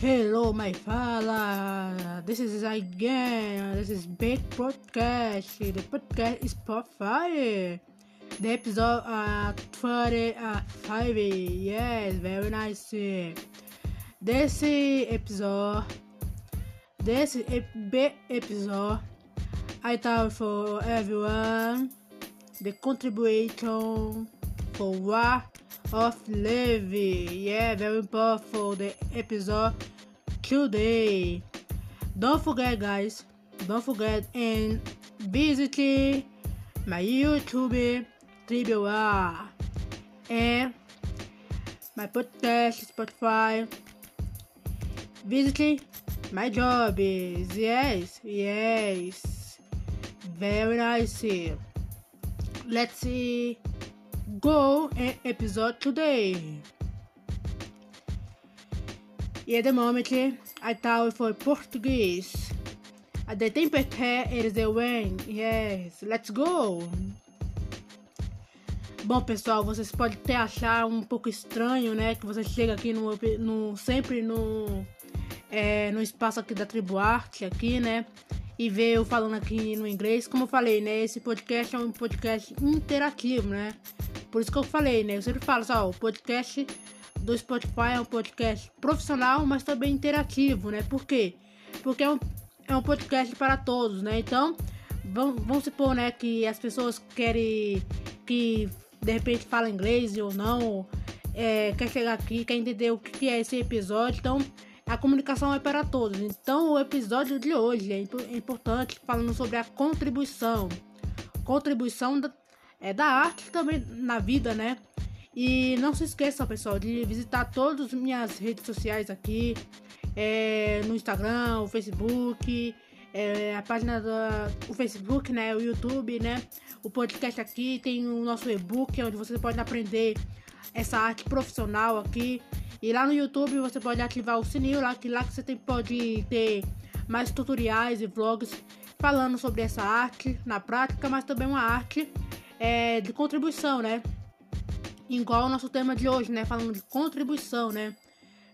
Hello, my fala. This is again. This is Big Podcast. The podcast is Spotify. The episode uh 35. Yes, very nice. This episode, this big episode, I thought for everyone the contribution for war of Levi. Yeah, very for the episode today. Don't forget, guys. Don't forget and visit my YouTube TBR and my podcast Spotify. Visit my job is yes, yes, very nice. Let's see go an episode today. E at the moment, I thought for Portuguese. The temperature is the wind. Yes, let's go. Bom, pessoal, vocês podem até achar um pouco estranho, né? Que você chega aqui no, no sempre no, é, no espaço aqui da Tribo Arte, aqui, né? E vê eu falando aqui no inglês. Como eu falei, né? Esse podcast é um podcast interativo, né? Por isso que eu falei, né? Eu sempre falo, só, o podcast do Spotify é um podcast profissional, mas também interativo, né? Por quê? Porque é um, é um podcast para todos, né? Então, vamos, vamos supor, né, que as pessoas querem que de repente fala inglês ou não, é, quer chegar aqui, quer entender o que é esse episódio, então a comunicação é para todos. Então, o episódio de hoje é importante falando sobre a contribuição. Contribuição da, é, da arte também na vida, né? E não se esqueça, pessoal, de visitar todas as minhas redes sociais aqui, é, no Instagram, o Facebook, é, a página do Facebook, né, o YouTube, né, o podcast aqui, tem o nosso e-book, onde você pode aprender essa arte profissional aqui. E lá no YouTube você pode ativar o sininho lá, que lá que você tem, pode ter mais tutoriais e vlogs falando sobre essa arte na prática, mas também uma arte é, de contribuição, né? Igual o nosso tema de hoje, né? Falando de contribuição, né?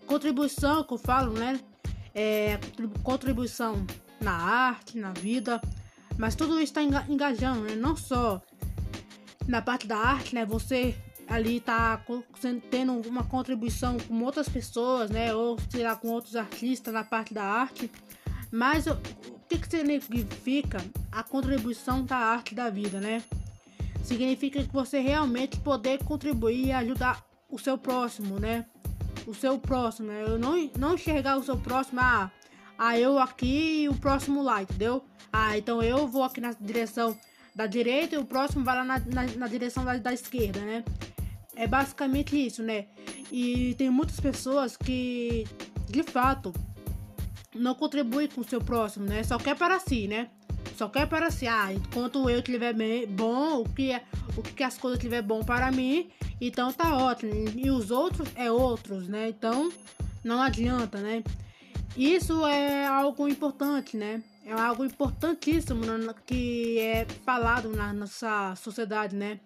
Contribuição que eu falo, né? É, contribuição na arte, na vida, mas tudo isso está engajando, né? Não só na parte da arte, né? Você ali tá tendo uma contribuição com outras pessoas, né? Ou sei lá, com outros artistas na parte da arte. Mas o que, que significa a contribuição da arte da vida, né? Significa que você realmente poder contribuir e ajudar o seu próximo, né? O seu próximo, né? Eu não, não enxergar o seu próximo, ah, ah, eu aqui e o próximo lá, entendeu? Ah, então eu vou aqui na direção da direita e o próximo vai lá na, na, na direção da, da esquerda, né? É basicamente isso, né? E tem muitas pessoas que, de fato, não contribuem com o seu próximo, né? Só quer para si, né? Só quer para si, ah, enquanto eu tiver bem, bom, o que, é, o que as coisas tiver bom para mim, então tá ótimo. E os outros é outros, né? Então não adianta, né? Isso é algo importante, né? É algo importantíssimo que é falado na nossa sociedade, né?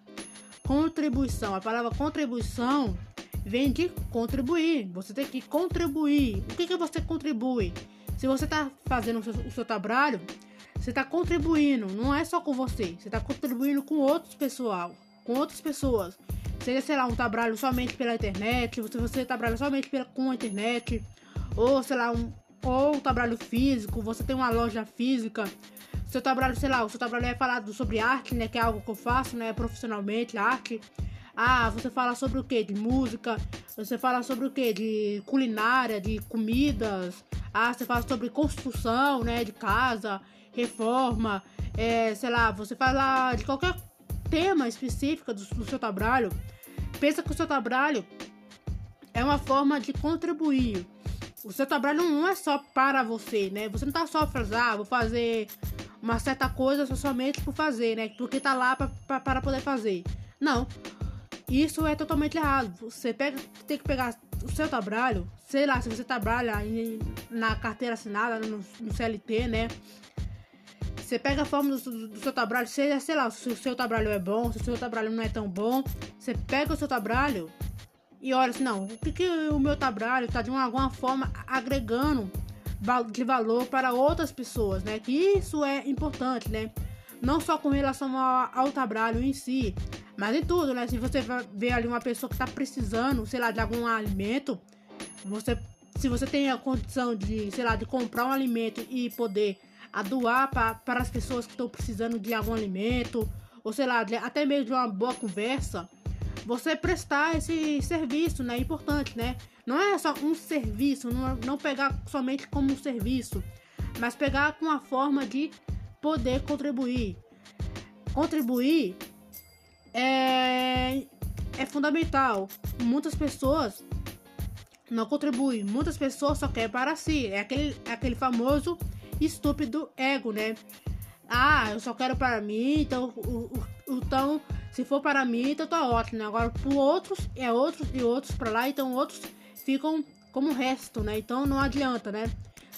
Contribuição. A palavra contribuição vem de contribuir. Você tem que contribuir. O que, que você contribui? Se você está fazendo o seu, o seu trabalho, você está contribuindo, não é só com você, você está contribuindo com outros pessoal, com outras pessoas. Seja, sei lá, um trabalho somente pela internet, você, você trabalha somente pela, com a internet, ou sei lá, um, ou um trabalho físico, você tem uma loja física. Seu trabalho, sei lá, o seu trabalho é falado sobre arte, né? Que é algo que eu faço, né? Profissionalmente, arte. Ah, você fala sobre o que? De música. Você fala sobre o que? De culinária, de comidas. Ah, você fala sobre construção, né? De casa reforma, é, sei lá, você fala de qualquer tema específico do, do seu trabalho, pensa que o seu trabalho é uma forma de contribuir. O seu trabalho não é só para você, né? Você não tá só fazendo, ah, vou fazer uma certa coisa somente por fazer, né? Porque tá lá para poder fazer. Não. Isso é totalmente errado. Você pega, tem que pegar o seu trabalho, sei lá, se você trabalha em, na carteira assinada, no, no CLT, né? Você pega a forma do, do seu trabalho, seja, sei lá, se o seu trabalho é bom, se o seu trabalho não é tão bom, você pega o seu trabalho e olha assim, não, o que, que o meu trabalho está de uma, alguma forma agregando de valor para outras pessoas, né? Que isso é importante, né? Não só com relação ao, ao trabalho em si, mas em tudo, né? Se você vê ali uma pessoa que está precisando, sei lá, de algum alimento, você, se você tem a condição de, sei lá, de comprar um alimento e poder a doar para as pessoas que estão precisando de algum alimento, ou sei lá, de, até mesmo de uma boa conversa, você prestar esse serviço, né? É importante, né? Não é só um serviço, não, não pegar somente como um serviço, mas pegar com a forma de poder contribuir. Contribuir é, é fundamental. Muitas pessoas não contribuem, muitas pessoas só querem para si. É aquele, é aquele famoso estúpido ego, né? Ah, eu só quero para mim, então, então se for para mim, então tá ótimo. Né? Agora, para outros, é outros e outros para lá, então outros ficam como resto, né? Então não adianta, né?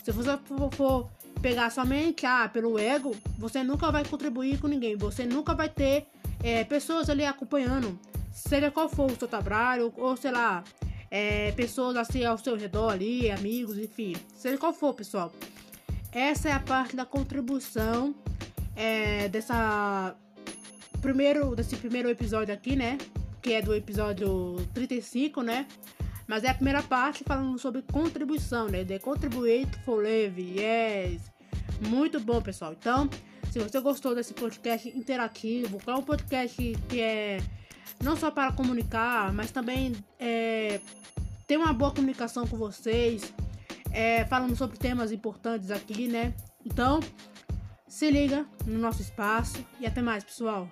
Se você for pegar somente ah, pelo ego, você nunca vai contribuir com ninguém. Você nunca vai ter é, pessoas ali acompanhando, seja qual for o seu trabalho, ou sei lá, é, pessoas assim ao seu redor ali, amigos, enfim, seja qual for, pessoal. Essa é a parte da contribuição é, dessa primeiro desse primeiro episódio aqui, né? Que é do episódio 35, né? Mas é a primeira parte falando sobre contribuição, né? The Contribute for Live, yes. Muito bom, pessoal. Então, se você gostou desse podcast interativo, que é um podcast que é não só para comunicar, mas também é, ter uma boa comunicação com vocês, é, falando sobre temas importantes aqui, né? Então, se liga no nosso espaço e até mais, pessoal.